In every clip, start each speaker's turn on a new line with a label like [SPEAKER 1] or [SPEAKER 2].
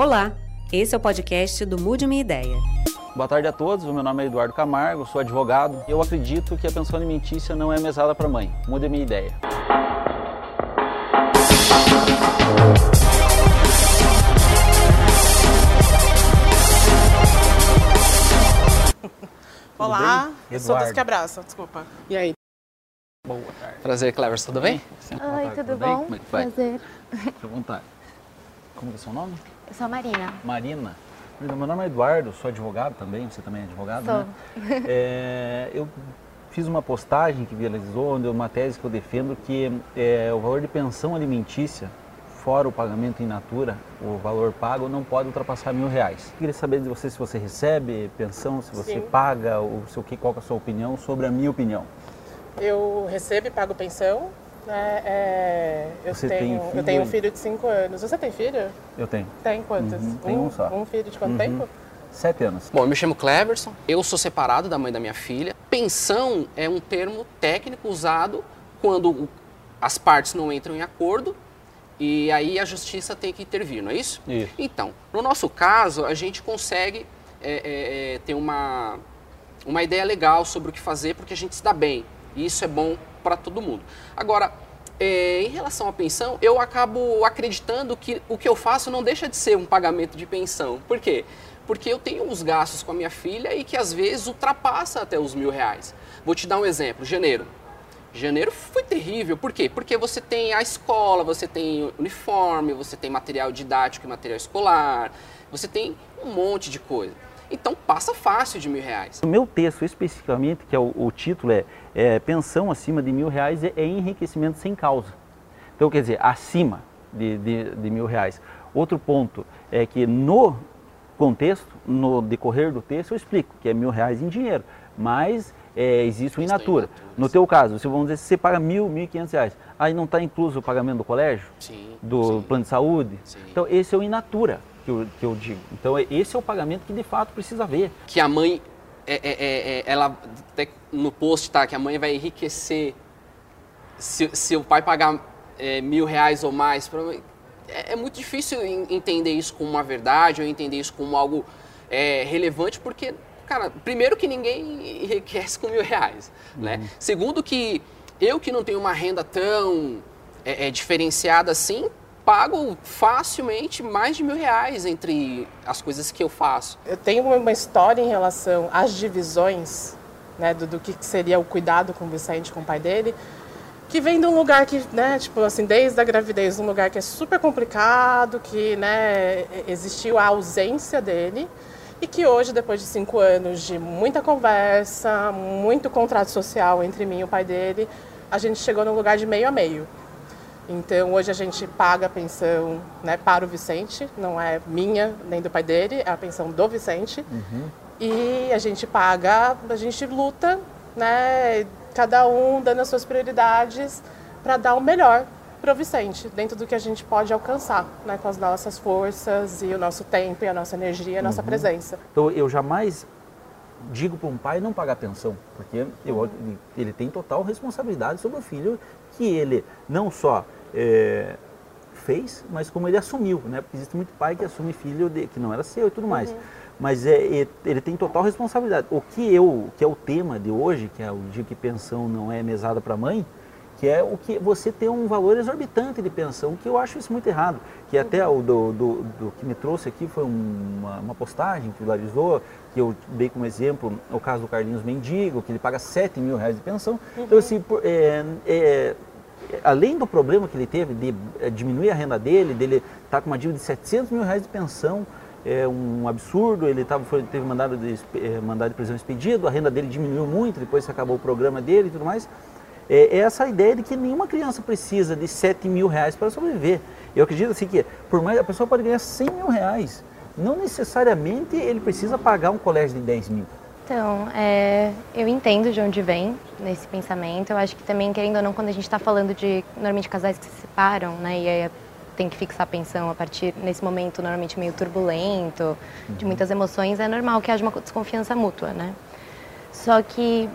[SPEAKER 1] Olá, esse é o podcast do Mude Minha Ideia.
[SPEAKER 2] Boa tarde a todos, o meu nome é Eduardo Camargo, sou advogado. Eu acredito que a pensão alimentícia não é mesada para mãe. Mude minha ideia.
[SPEAKER 3] Olá, eu sou
[SPEAKER 2] Eduardo.
[SPEAKER 3] dos que abraçam, desculpa. E aí?
[SPEAKER 2] Boa tarde.
[SPEAKER 4] Prazer, Cleverson, tudo bem?
[SPEAKER 5] Oi, tudo
[SPEAKER 2] bem?
[SPEAKER 5] bom?
[SPEAKER 2] Como é que vai?
[SPEAKER 5] Prazer.
[SPEAKER 2] Fique à vontade. Como é o seu nome?
[SPEAKER 5] Eu sou a Marina.
[SPEAKER 2] Marina. Meu nome é Eduardo, sou advogado também, você também é advogado,
[SPEAKER 5] Sou.
[SPEAKER 2] né? É, eu fiz uma postagem que viralizou, onde uma tese que eu defendo que é, o valor de pensão alimentícia, fora o pagamento in natura, o valor pago, não pode ultrapassar mil reais. Eu queria saber de você se você recebe pensão, se você
[SPEAKER 3] Sim.
[SPEAKER 2] paga, ou se o que, qual que é a sua opinião sobre a minha opinião.
[SPEAKER 3] Eu recebo e pago pensão. Né? É, eu,
[SPEAKER 2] Você tem
[SPEAKER 3] tenho,
[SPEAKER 2] filho
[SPEAKER 3] eu tenho um filho de 5 anos. Você tem filho?
[SPEAKER 2] Eu tenho
[SPEAKER 3] Tem quantos?
[SPEAKER 2] Uhum, tenho um só.
[SPEAKER 3] Um filho de quanto
[SPEAKER 2] Uhum.
[SPEAKER 3] tempo?
[SPEAKER 2] sete anos.
[SPEAKER 4] Bom, eu me chamo Cleverson, eu sou separado da mãe da minha filha. Pensão é um termo técnico usado quando as partes não entram em acordo e aí a justiça tem que intervir, não é isso?
[SPEAKER 2] Isso.
[SPEAKER 4] Então, no nosso caso, a gente consegue é, é, é, ter uma, uma ideia legal sobre o que fazer porque a gente se dá bem. E isso é bom para todo mundo. Agora, é, em relação à pensão, eu acabo acreditando que o que eu faço não deixa de ser um pagamento de pensão. Por quê? Porque eu tenho uns gastos com a minha filha e que às vezes ultrapassa até os mil reais. Vou te dar um exemplo. Janeiro. Janeiro foi terrível. Por quê? Porque você tem a escola, você tem uniforme, você tem material didático e material escolar, você tem um monte de coisa. Então passa fácil de mil reais.
[SPEAKER 2] O meu texto especificamente, que é o, o título é, é Pensão acima de mil reais é, é enriquecimento sem causa. Então, quer dizer, acima de, de, de mil reais. Outro ponto é que no contexto, no decorrer do texto, eu explico que é mil reais em dinheiro, mas é, existe o in natura. No teu caso, se vamos dizer, se você paga mil, mil e quinhentos reais, aí não está incluso o pagamento do colégio,
[SPEAKER 4] Sim.
[SPEAKER 2] do
[SPEAKER 4] sim.
[SPEAKER 2] plano de saúde.
[SPEAKER 4] Sim.
[SPEAKER 2] Então, esse é o in natura que eu, que eu digo. Então, é- esse é o pagamento que de fato precisa haver.
[SPEAKER 4] que a mãe, é, é, é, é, ela até no post tá que a mãe vai enriquecer se, se o pai pagar é, mil reais ou mais. pra. É, muito difícil en- entender isso como uma verdade ou entender isso como algo é, relevante, porque, cara, primeiro que ninguém enriquece com mil reais, né? Segundo que eu que não tenho uma renda tão diferenciada assim, pago facilmente mais de mil reais entre as coisas que eu faço.
[SPEAKER 3] Eu tenho uma história em relação às divisões, né, do, do que seria o cuidado com o Vicente, com o pai dele, que vem de um lugar que, né, tipo assim, desde a gravidez, um lugar que é super complicado, que, né, existiu a ausência dele e que hoje, depois de cinco anos de muita conversa, muito contrato social entre mim e o pai dele, a gente chegou num lugar de meio a meio. Então hoje a gente paga a pensão né, para o Vicente, não é minha nem do pai dele, é a pensão do Vicente. E a gente paga, a gente luta, né, cada um dando as suas prioridades para dar o melhor para o Vicente, dentro do que a gente pode alcançar, né, com as nossas forças e o nosso tempo e a nossa energia, a nossa presença.
[SPEAKER 2] Então eu jamais digo para um pai não pagar pensão, porque eu- ele tem total responsabilidade sobre o filho que ele não só é, fez, mas como ele assumiu, né? Porque existe muito pai que assume filho de- que não era seu e tudo mais. Mas é, ele tem total responsabilidade. O que eu, que é o tema de hoje, que é o dia que pensão não é mesada para mãe, que é o que você tem um valor exorbitante de pensão, que eu acho isso muito errado. Que até o do, do, do que me trouxe aqui foi uma, uma postagem que viralizou, que eu dei como exemplo o caso do Carlinhos Mendigo, que ele paga 7 mil reais de pensão. Então, assim, por- é, é, além do problema que ele teve de eh, diminuir a renda dele, dele estar com uma dívida de 700 mil reais de pensão, é um absurdo, ele tava, foi, teve mandado de, eh, mandado de prisão expedido, a renda dele diminuiu muito depois acabou o programa dele e tudo mais. É, é essa ideia de que nenhuma criança precisa de 7 mil reais para sobreviver. Eu acredito assim que por mais a pessoa pode ganhar 100 mil reais, não necessariamente ele precisa pagar um colégio de 10 mil.
[SPEAKER 5] Então, é, eu entendo de onde vem nesse pensamento. Eu acho que também, querendo ou não, quando a gente está falando de normalmente casais que se separam, né, e aí tem que fixar a pensão a partir nesse momento normalmente meio turbulento, de muitas emoções, é normal que haja uma desconfiança mútua, né? Só que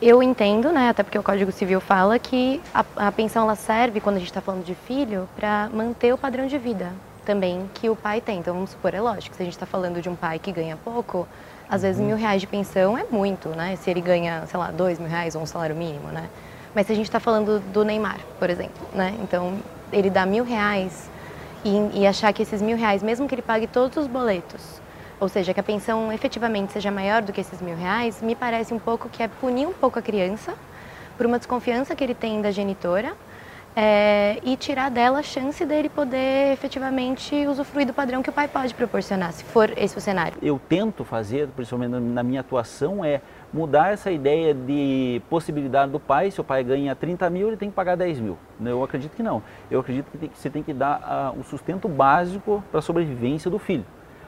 [SPEAKER 5] eu entendo, né, até porque o Código Civil fala que a, a pensão ela serve quando a gente está falando de filho para manter o padrão de vida. também que o pai tem. Então, vamos supor, é lógico, se a gente está falando de um pai que ganha pouco, às vezes mil reais de pensão é muito, né? Se ele ganha, sei lá, dois mil reais ou um salário mínimo, né? Mas se a gente está falando do Neymar, por exemplo, né? Então, ele dá mil reais e, e achar que esses mil reais, mesmo que ele pague todos os boletos, ou seja, que a pensão efetivamente seja maior do que esses mil reais, me parece um pouco que é punir um pouco a criança por uma desconfiança que ele tem da genitora é, e tirar dela a chance dele poder efetivamente usufruir do padrão que o pai pode proporcionar, se for esse o cenário.
[SPEAKER 2] Eu tento fazer, principalmente na minha atuação, é mudar essa ideia de possibilidade do pai, se o pai ganha 30 mil, ele tem que pagar 10 mil. Eu acredito que não. Eu acredito que você tem que dar uh, o sustento básico para a sobrevivência do filho.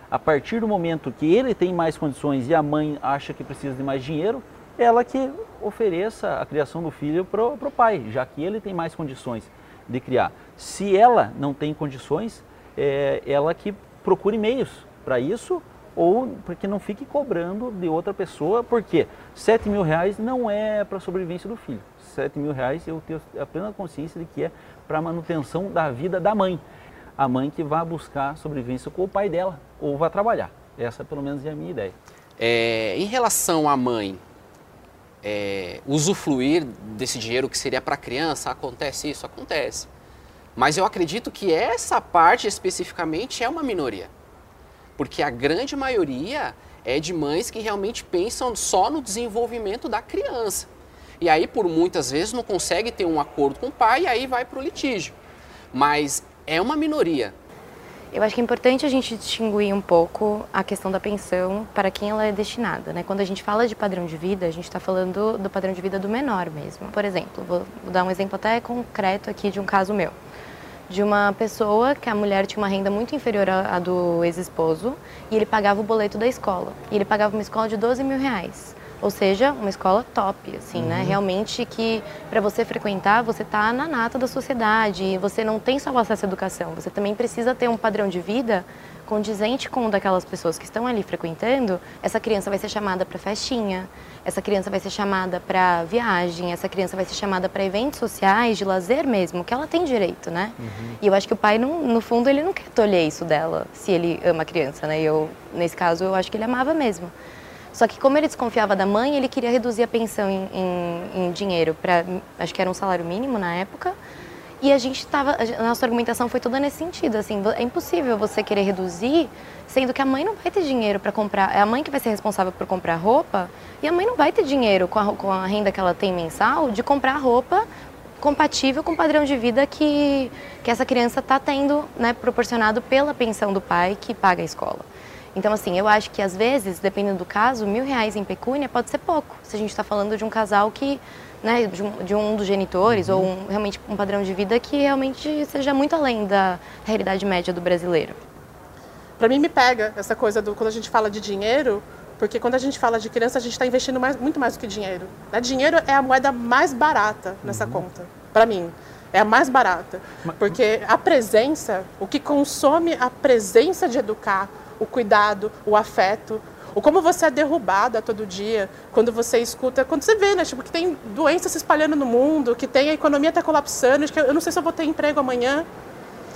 [SPEAKER 2] A partir do momento que ele tem mais condições e a mãe acha que precisa de mais dinheiro, ela que ofereça a criação do filho para o pai, já que ele tem mais condições de criar. Se ela não tem condições, é, ela que procure meios para isso ou porque não fique cobrando de outra pessoa, porque 7 mil reais não é para a sobrevivência do filho. 7 mil reais eu tenho a plena consciência de que é para a manutenção da vida da mãe. A mãe que vai buscar sobrevivência com o pai dela ou vai trabalhar. Essa pelo menos é a minha ideia.
[SPEAKER 4] É, em relação à mãe, é, usufruir desse dinheiro que seria para criança, acontece isso? Acontece. Mas eu acredito que essa parte especificamente é uma minoria. Porque a grande maioria é de mães que realmente pensam só no desenvolvimento da criança. E aí, por muitas vezes, não consegue ter um acordo com o pai e aí vai para o litígio. Mas é uma minoria.
[SPEAKER 5] Eu acho que é importante a gente distinguir um pouco a questão da pensão para quem ela é destinada. Né? Quando a gente fala de padrão de vida, a gente está falando do padrão de vida do menor mesmo. Por exemplo, vou, dar um exemplo até concreto aqui de um caso meu. De uma pessoa que a mulher tinha uma renda muito inferior à do ex-esposo e ele pagava o boleto da escola. E ele pagava uma escola de 12 mil reais. Ou seja, uma escola top, assim, né? uhum. né? Realmente que para você frequentar, você tá na nata da sociedade e você não tem só acesso à educação, você também precisa ter um padrão de vida condizente com o daquelas pessoas que estão ali frequentando. Essa criança vai ser chamada para festinha, essa criança vai ser chamada para viagem, essa criança vai ser chamada para eventos sociais, de lazer mesmo, que ela tem direito, né? Uhum. E eu acho que o pai, no, no fundo, ele não quer tolher isso dela, se ele ama a criança, né? E eu, nesse caso, eu acho que ele amava mesmo. Só que como ele desconfiava da mãe, ele queria reduzir a pensão em, em, em dinheiro para, acho que era um salário mínimo na época. E a gente estava, a nossa argumentação foi toda nesse sentido, assim, é impossível você querer reduzir, sendo que a mãe não vai ter dinheiro para comprar, é a mãe que vai ser responsável por comprar roupa, e a mãe não vai ter dinheiro com a, com a renda que ela tem mensal de comprar roupa compatível com o padrão de vida que, que essa criança está tendo, né, proporcionado pela pensão do pai que paga a escola. Então, assim, eu acho que às vezes, dependendo do caso, mil reais em pecúnia pode ser pouco. Se a gente está falando de um casal que, né, de um, de um dos genitores uhum. ou um, realmente um padrão de vida que realmente seja muito além da realidade média do brasileiro.
[SPEAKER 3] Para mim me pega essa coisa do quando a gente fala de dinheiro, porque quando a gente fala de criança a gente está investindo mais, muito mais do que dinheiro. Né? Dinheiro é a moeda mais barata nessa uhum. conta, para mim. É a mais barata. Porque a presença, o que consome a presença de educar, o cuidado, o afeto, o como você é derrubado a todo dia, quando você escuta, quando você vê, né, tipo, que tem doenças se espalhando no mundo, que tem a economia está colapsando, que eu não sei se eu vou ter emprego amanhã,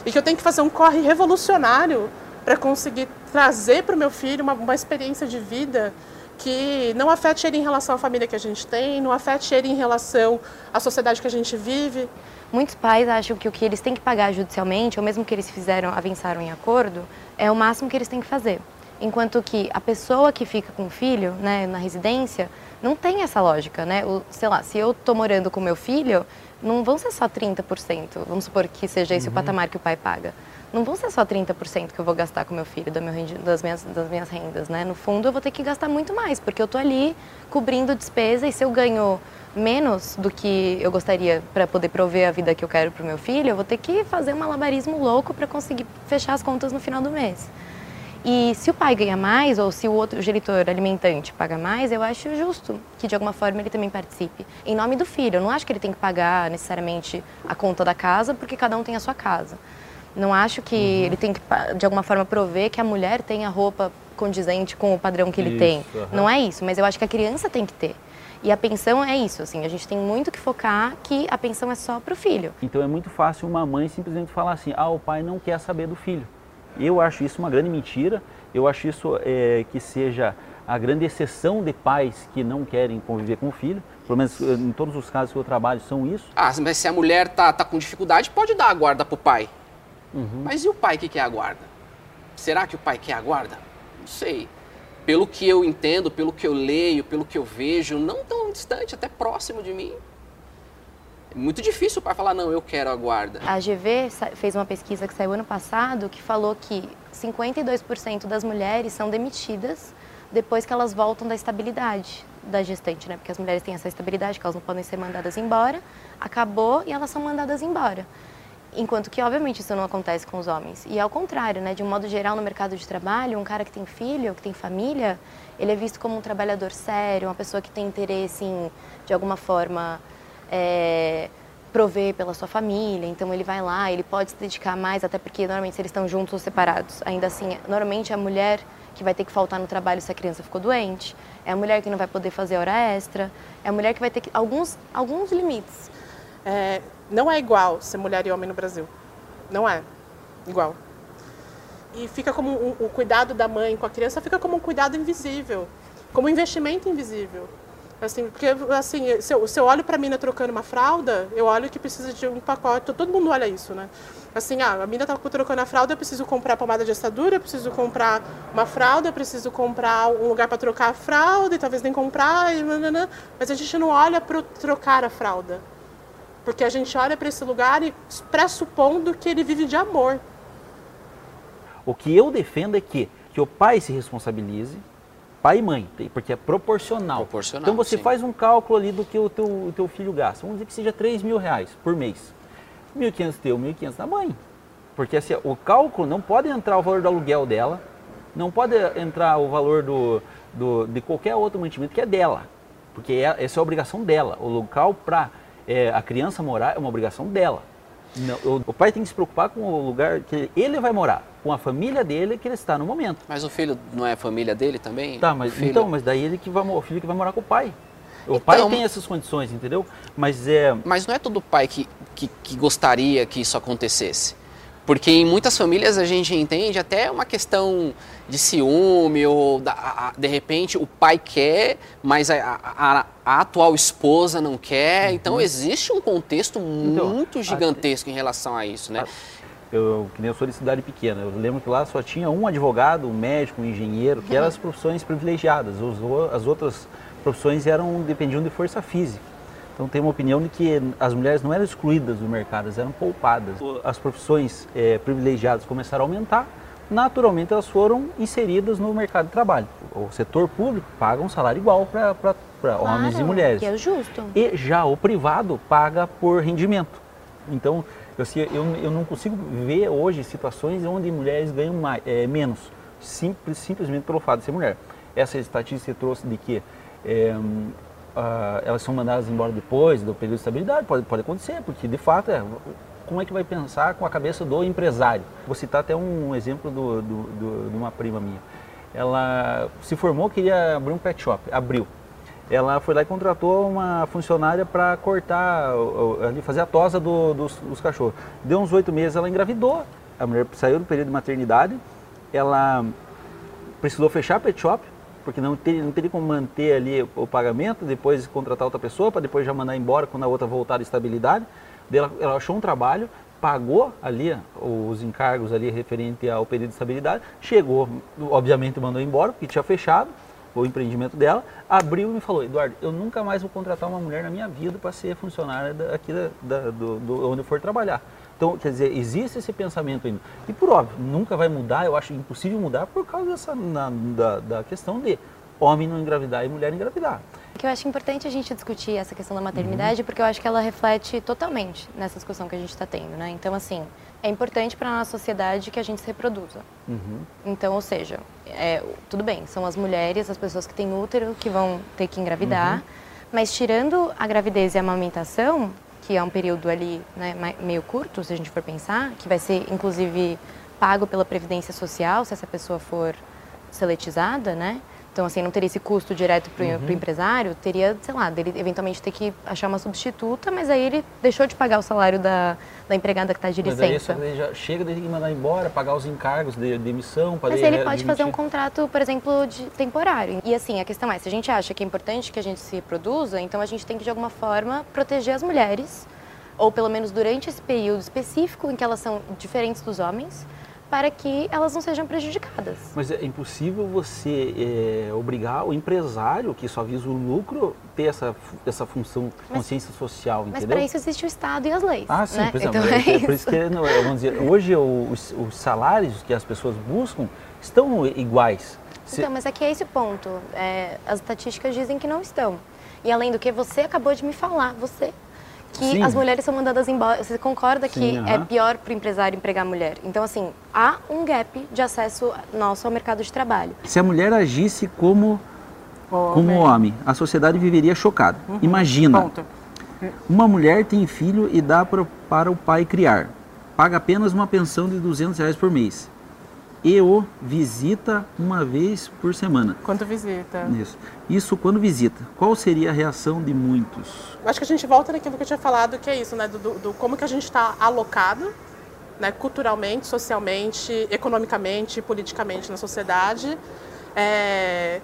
[SPEAKER 3] e que eu tenho que fazer um corre revolucionário para conseguir trazer para o meu filho uma, uma experiência de vida que não afete ele em relação à família que a gente tem, não afete ele em relação à sociedade que a gente vive.
[SPEAKER 5] Muitos pais acham que o que eles têm que pagar judicialmente, ou mesmo que eles fizeram, avançaram em acordo, é o máximo que eles têm que fazer. Enquanto que a pessoa que fica com o filho, né, na residência, não tem essa lógica, né? O, sei lá, se eu estou morando com meu filho, não vão ser só 30%, vamos supor que seja esse uhum. o patamar que o pai paga. Não vão ser só 30% que eu vou gastar com meu filho meu, das, minhas, das minhas rendas, né? No fundo, eu vou ter que gastar muito mais, porque eu estou ali cobrindo despesa e se eu ganho menos do que eu gostaria para poder prover a vida que eu quero para o meu filho, eu vou ter que fazer um malabarismo louco para conseguir fechar as contas no final do mês. E se o pai ganha mais, ou se o outro o genitor alimentante paga mais, eu acho justo que de alguma forma ele também participe. Em nome do filho, eu não acho que ele tem que pagar necessariamente a conta da casa, porque cada um tem a sua casa. Não acho que uhum. ele tem que, de alguma forma, prover que a mulher tenha roupa condizente com o padrão que ele isso, tem. Uhum. Não é isso, mas eu acho que a criança tem que ter. E a pensão é isso, assim, a gente tem muito que focar que a pensão é só para o filho.
[SPEAKER 2] Então é muito fácil uma mãe simplesmente falar assim, ah, o pai não quer saber do filho. Eu acho isso uma grande mentira. Eu acho isso é, que seja a grande exceção de pais que não querem conviver com o filho. Pelo menos eh, em todos os casos que eu trabalho são isso.
[SPEAKER 4] Ah, mas se a mulher tá, tá com dificuldade, pode dar a guarda pro pai. Uhum. Mas e o pai que quer a guarda? Será que o pai quer a guarda? Não sei. Pelo que eu entendo, pelo que eu leio, pelo que eu vejo, não tão distante, até próximo de mim. É muito difícil o pai falar, não, eu quero a guarda.
[SPEAKER 5] A GV fez uma pesquisa que saiu ano passado que falou que 52% das mulheres são demitidas depois que elas voltam da estabilidade da gestante, né? Porque as mulheres têm essa estabilidade, que elas não podem ser mandadas embora, acabou e elas são mandadas embora. Enquanto que, obviamente, isso não acontece com os homens. E ao contrário, né? De um modo geral, no mercado de trabalho, um cara que tem filho, que tem família, ele é visto como um trabalhador sério, uma pessoa que tem interesse em, de alguma forma, é, prover pela sua família. Então, ele vai lá, ele pode se dedicar mais, até porque, normalmente, se eles estão juntos ou separados, ainda assim, normalmente a mulher que vai ter que faltar no trabalho se a criança ficou doente, é a mulher que não vai poder fazer hora extra, é a mulher que vai ter que, alguns, alguns limites.
[SPEAKER 3] É, não é igual ser mulher e homem no Brasil. Não é igual. E fica como o cuidado da mãe com a criança fica como um cuidado invisível, como um investimento invisível. Assim, porque assim, se eu, se eu olho para a mina trocando uma fralda, eu olho que precisa de um pacote, todo mundo olha isso, né? Assim, ah, a mina tá trocando a fralda, eu preciso comprar pomada de assadura, eu preciso comprar uma fralda, eu preciso comprar um lugar para trocar a fralda, e talvez nem comprar, e mas a gente não olha para trocar a fralda. Porque a gente olha para esse lugar e pressupondo que ele vive de amor.
[SPEAKER 2] O que eu defendo é que, que o pai se responsabilize, pai e mãe, porque é proporcional.
[SPEAKER 4] proporcional
[SPEAKER 2] então você
[SPEAKER 4] sim.
[SPEAKER 2] faz um cálculo ali do que o teu, o teu filho gasta. Vamos dizer que seja 3 mil reais por mês. 1.500 teu, 1.500 da mãe. Porque assim, o cálculo não pode entrar o valor do aluguel dela, não pode entrar o valor do, do de qualquer outro mantimento que é dela. Porque é, essa é a obrigação dela. O local para é, a criança morar é uma obrigação dela. Não, o, o, pai tem que se preocupar com o lugar que ele vai morar, com a família dele que ele está no momento.
[SPEAKER 4] Mas o filho não é a família dele também?
[SPEAKER 2] Tá, mas
[SPEAKER 4] filho...
[SPEAKER 2] então, mas daí ele que vai, o filho que vai morar com o pai. O então, pai tem essas condições, entendeu? Mas é.
[SPEAKER 4] Mas não é todo pai que, que, que, gostaria que isso acontecesse. Porque em muitas famílias a gente entende até uma questão de ciúme, ou da, a, de repente o pai quer, mas a, a, a atual esposa não quer. Uhum. Então existe um contexto então, muito gigantesco em relação a isso, né?
[SPEAKER 2] Eu, que nem eu sou de cidade pequena, eu lembro que lá só tinha um advogado, um médico, um engenheiro, que eram as profissões privilegiadas. As outras profissões eram dependiam de força física. Então tem uma opinião de que as mulheres não eram excluídas do mercado, elas eram poupadas. As profissões é, privilegiadas começaram a aumentar, naturalmente elas foram inseridas no mercado de trabalho. O setor público paga um salário igual para claro, homens e mulheres.
[SPEAKER 5] Que é justo.
[SPEAKER 2] E já o privado paga por rendimento. Então assim, eu, eu não consigo ver hoje situações onde mulheres ganham mais, é, menos, simples, simplesmente pelo fato de ser mulher. Essa estatística trouxe de que é, uh, elas são mandadas embora depois do período de estabilidade, pode, pode acontecer, porque de fato é, como é que vai pensar com a cabeça do empresário? Vou citar até um exemplo do, do, do, de uma prima minha. Ela se formou, queria abrir um pet shop, abriu. Ela foi lá e contratou uma funcionária para cortar, fazer a tosa do, dos, dos cachorros. Deu uns oito meses, ela engravidou. A mulher saiu do período de maternidade, ela precisou fechar a pet shop, porque não teria, não teria como manter ali o pagamento, depois contratar outra pessoa, para depois já mandar embora quando a outra voltar à estabilidade. Ela, ela achou um trabalho, pagou ali os encargos ali referente ao período de estabilidade, chegou, obviamente mandou embora, porque tinha fechado o empreendimento dela, abriu e me falou, Eduardo, eu nunca mais vou contratar uma mulher na minha vida para ser funcionária aqui da, da, do, do, onde eu for trabalhar. Então, quer dizer, existe esse pensamento ainda. E por óbvio, nunca vai mudar, eu acho impossível mudar por causa dessa, na, da, da questão de homem não engravidar e mulher engravidar.
[SPEAKER 5] Que eu acho importante a gente discutir essa questão da maternidade, uhum. porque eu acho que ela reflete totalmente nessa discussão que a gente está tendo, né? Então, assim, é importante para a nossa sociedade que a gente se reproduza. Uhum. Então, ou seja, é, tudo bem, são as mulheres, as pessoas que têm útero, que vão ter que engravidar, uhum. mas tirando a gravidez e a amamentação, que é um período ali né, meio curto, se a gente for pensar, que vai ser inclusive pago pela Previdência Social, se essa pessoa for seletizada, né? Então, assim, não teria esse custo direto para o
[SPEAKER 2] Uhum.
[SPEAKER 5] empresário, teria, sei lá, dele eventualmente ter que achar uma substituta, mas aí ele deixou de pagar o salário da, da empregada que está de
[SPEAKER 2] Mas
[SPEAKER 5] licença.
[SPEAKER 2] daí já chega que mandar embora, pagar os encargos de demissão,
[SPEAKER 5] Mas ele pode fazer um contrato, por exemplo, de temporário. E assim, a questão é, se a gente acha que é importante que a gente se reproduza, então a gente tem que, de alguma forma, proteger as mulheres, ou pelo menos durante esse período específico em que elas são diferentes dos homens, para que elas não sejam prejudicadas.
[SPEAKER 2] Mas é impossível você é, obrigar o empresário, que só visa o lucro, ter essa, essa função de consciência social,
[SPEAKER 5] Mas
[SPEAKER 2] entendeu?
[SPEAKER 5] para isso existe o Estado e as leis.
[SPEAKER 2] Ah, sim,
[SPEAKER 5] né?
[SPEAKER 2] por exemplo,
[SPEAKER 5] então,
[SPEAKER 2] é,
[SPEAKER 5] é
[SPEAKER 2] por isso que, não, é, vamos dizer, hoje os, os salários que as pessoas buscam estão iguais. Se-
[SPEAKER 5] Então, mas aqui é esse o ponto. É, as estatísticas dizem que não estão. E além do que, você acabou de me falar, você, que
[SPEAKER 2] Sim.
[SPEAKER 5] as mulheres são mandadas embora. Você concorda que
[SPEAKER 2] Sim,
[SPEAKER 5] é
[SPEAKER 2] aham.
[SPEAKER 5] pior para o empresário empregar mulher? Então, assim, há um gap de acesso nosso ao mercado de trabalho.
[SPEAKER 2] Se a mulher agisse como, como homem, a sociedade viveria chocada. Imagina,
[SPEAKER 3] Ponto.
[SPEAKER 2] uma mulher tem filho e dá para, para o pai criar. Paga apenas uma pensão de 200 reais por mês. E o visita uma vez por semana.
[SPEAKER 3] Quanto visita.
[SPEAKER 2] Isso. Isso quando visita. Qual seria a reação de muitos?
[SPEAKER 3] Acho que a gente volta naquilo que eu tinha falado, que é isso, né? Do, do- do como que a gente está alocado, né? Culturalmente, socialmente, economicamente, politicamente na sociedade. É,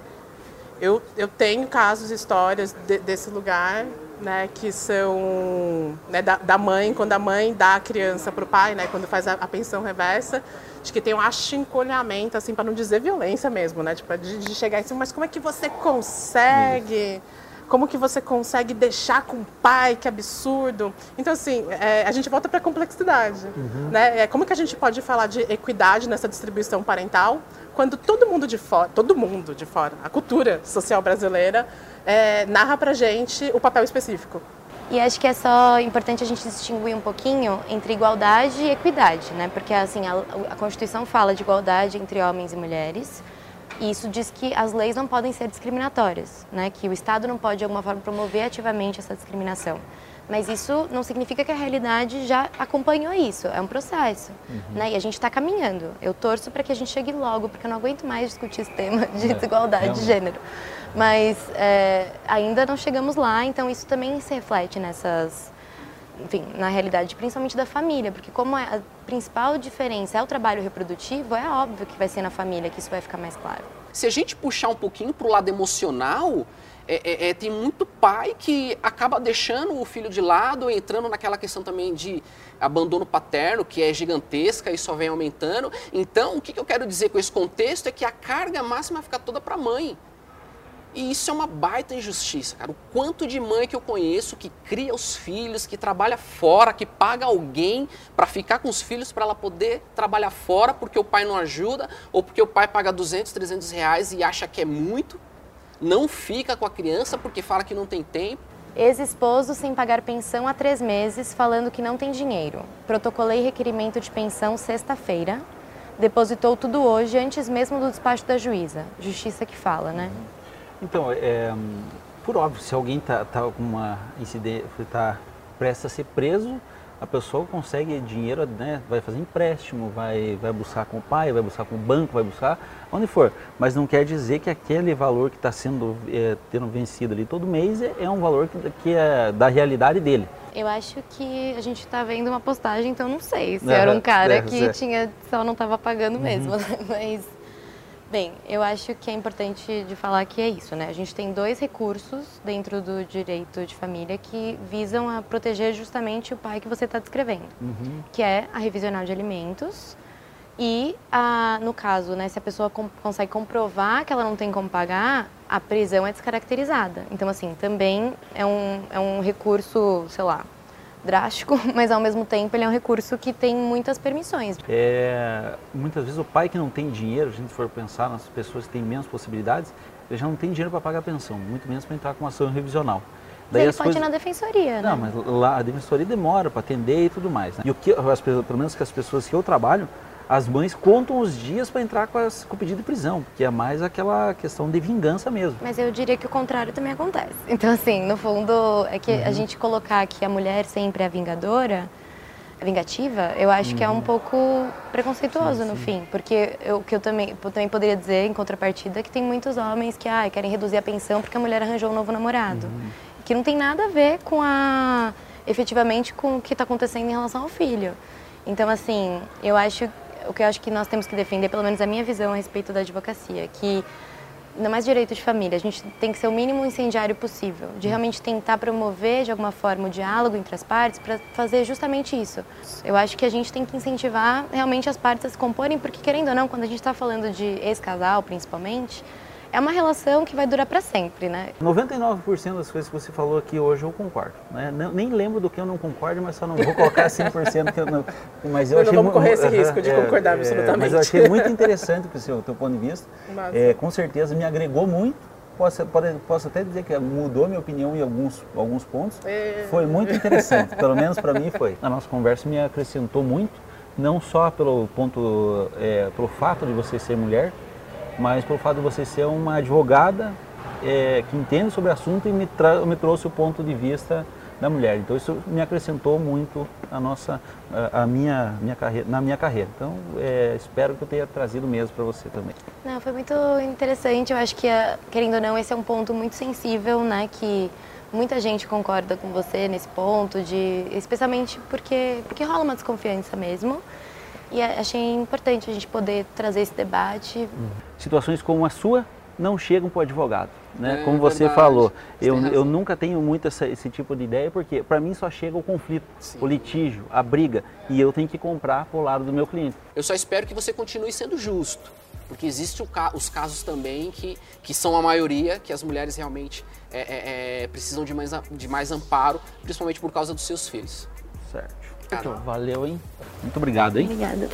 [SPEAKER 3] eu, eu tenho casos, histórias de- desse lugar, né? Que são né, da, da mãe, quando a mãe dá a criança para o pai, né? Quando faz a, a pensão reversa, de que tem um achincalhamento, assim, para não dizer violência mesmo, né? Tipo, de, de chegar assim, mas como é que você consegue? Como que você consegue deixar com o pai? Que absurdo. Então, assim, é, a gente volta para a complexidade. Né? É, como que a gente pode falar de equidade nessa distribuição parental quando todo mundo de fora, todo mundo de fora, a cultura social brasileira, é, narra pra gente o papel específico?
[SPEAKER 5] E acho que é só importante a gente distinguir um pouquinho entre igualdade e equidade, né? Porque assim, a, a Constituição fala de igualdade entre homens e mulheres. E isso diz que as leis não podem ser discriminatórias, né? Que o Estado não pode de alguma forma promover ativamente essa discriminação. Mas isso não significa que a realidade já acompanhou isso, é um processo, né? E a gente está caminhando. Eu torço para que a gente chegue logo, porque eu não aguento mais discutir esse tema de desigualdade de
[SPEAKER 2] realmente.
[SPEAKER 5] gênero. Mas é, ainda não chegamos lá, então isso também se reflete nessas, enfim, na realidade, principalmente da família, porque como é- a principal diferença é o trabalho reprodutivo, é óbvio que vai ser na família que isso vai ficar mais claro.
[SPEAKER 4] Se a gente puxar um pouquinho para o lado emocional, é- é- é, tem muito pai que acaba deixando o filho de lado, entrando naquela questão também de abandono paterno, que é gigantesca e só vem aumentando. Então, o que, que eu quero dizer com esse contexto é que a carga máxima fica toda para a mãe. E isso é uma baita injustiça, cara. O quanto de mãe que eu conheço que cria os filhos, que trabalha fora, que paga alguém para ficar com os filhos para ela poder trabalhar fora porque o pai não ajuda ou porque o pai paga 200, 300 reais e acha que é muito. Não fica com a criança porque fala que não tem tempo.
[SPEAKER 5] Ex-esposo sem pagar pensão há três meses, falando que não tem dinheiro. Protocolei requerimento de pensão sexta-feira. Depositou tudo hoje, antes mesmo do despacho da juíza. Justiça que fala, né?
[SPEAKER 2] Então, é, hum, por óbvio, se alguém está tá com uma incidência, está prestes a ser preso, a pessoa consegue dinheiro, né, vai fazer empréstimo, vai, vai buscar com o pai, vai buscar com o banco, vai buscar onde for. Mas não quer dizer que aquele valor que está sendo é, tendo vencido ali todo mês é, é um valor que, que é da realidade dele.
[SPEAKER 5] Eu acho que a gente tá vendo uma postagem, então não sei se
[SPEAKER 2] É,
[SPEAKER 5] era um cara
[SPEAKER 2] é,
[SPEAKER 5] que tinha só não estava pagando mesmo, né? mas bem, eu acho que é importante de falar que é isso, né? A gente tem dois recursos dentro do direito de família que visam a proteger justamente o pai que você está descrevendo, que é a revisional de alimentos e, a, no caso, né, se a pessoa com- consegue comprovar que ela não tem como pagar, a prisão é descaracterizada. Então, assim, também é um, é um recurso, sei lá, drástico, mas ao mesmo tempo ele é um recurso que tem muitas permissões.
[SPEAKER 2] É, muitas vezes o pai que não tem dinheiro, se a gente for pensar nas pessoas que têm menos possibilidades, ele já não tem dinheiro para pagar a pensão, muito menos para entrar com uma ação revisional.
[SPEAKER 5] Daí ele pode ir
[SPEAKER 2] coisas-
[SPEAKER 5] na defensoria,
[SPEAKER 2] Não,
[SPEAKER 5] né?
[SPEAKER 2] mas lá a defensoria demora para atender e tudo mais. né? E o que, as, pelo menos que as pessoas que eu trabalho, as mães contam os dias para entrar com, as- com o pedido de prisão, que é mais aquela questão de vingança mesmo.
[SPEAKER 5] Mas eu diria que o contrário também acontece. Então, assim, no fundo, é que
[SPEAKER 2] Uhum.
[SPEAKER 5] a gente colocar que a mulher sempre é a vingadora vingativa, eu acho que é um pouco preconceituoso no fim, porque o que eu também, eu também poderia dizer em contrapartida que tem muitos homens que ah, querem reduzir a pensão porque a mulher arranjou um novo namorado, que não tem nada a ver com a efetivamente com o que está acontecendo em relação ao filho. Então assim, eu acho o que eu acho que nós temos que defender, pelo menos a minha visão a respeito da advocacia, que ainda mais direito de família, a gente tem que ser o mínimo incendiário possível, de realmente tentar promover de alguma forma o diálogo entre as partes para fazer justamente isso. Eu acho que a gente tem que incentivar realmente as partes a se comporem, porque querendo ou não, quando a gente está falando de ex-casal principalmente, é uma relação que vai durar para sempre, né?
[SPEAKER 2] 99% das coisas que você falou aqui hoje eu concordo. Né? Nem lembro do que eu não concordo, mas só não vou colocar 100% que eu não. Mas eu,
[SPEAKER 3] eu
[SPEAKER 2] achei
[SPEAKER 3] não vamos correr esse
[SPEAKER 2] uh,
[SPEAKER 3] risco de
[SPEAKER 2] é,
[SPEAKER 3] concordar
[SPEAKER 2] é,
[SPEAKER 3] absolutamente.
[SPEAKER 2] Mas eu achei muito interessante o seu teu ponto de vista. É, com certeza me agregou muito. Posso, pode, posso até dizer que mudou minha opinião em alguns, alguns pontos.
[SPEAKER 3] É.
[SPEAKER 2] Foi muito interessante, pelo menos para mim foi. A nossa conversa me acrescentou muito, não só pelo ponto, é, pelo fato de você ser mulher, mas pelo fato de você ser uma advogada é, que entende sobre o assunto e me, me, trouxe o ponto de vista da mulher. Então isso me acrescentou muito a nossa, a, a minha, minha carreira, na minha carreira. Então é, espero que eu tenha trazido mesmo para você também.
[SPEAKER 5] Não, foi muito interessante. Eu acho que querendo ou não esse é um ponto muito sensível, né? Que muita gente concorda com você nesse ponto de, especialmente porque porque rola uma desconfiança mesmo. E achei importante a gente poder trazer esse debate.
[SPEAKER 2] Situações como a sua não chegam para o advogado. Né?
[SPEAKER 4] É,
[SPEAKER 2] como você
[SPEAKER 4] verdade.
[SPEAKER 2] falou,
[SPEAKER 4] Você
[SPEAKER 2] eu, eu nunca tenho muito essa- esse tipo de ideia, porque para mim só chega o conflito,
[SPEAKER 4] Sim.
[SPEAKER 2] o litígio, a briga, e eu tenho que comprar para o lado do meu cliente.
[SPEAKER 4] Eu só espero que você continue sendo justo. Porque existem os casos também que, que são a maioria, que as mulheres realmente é, é, é, precisam de mais, de mais amparo, principalmente por causa dos seus filhos.
[SPEAKER 2] Certo.
[SPEAKER 4] Carol.
[SPEAKER 2] Valeu, hein? Muito obrigado, hein?
[SPEAKER 5] Obrigada.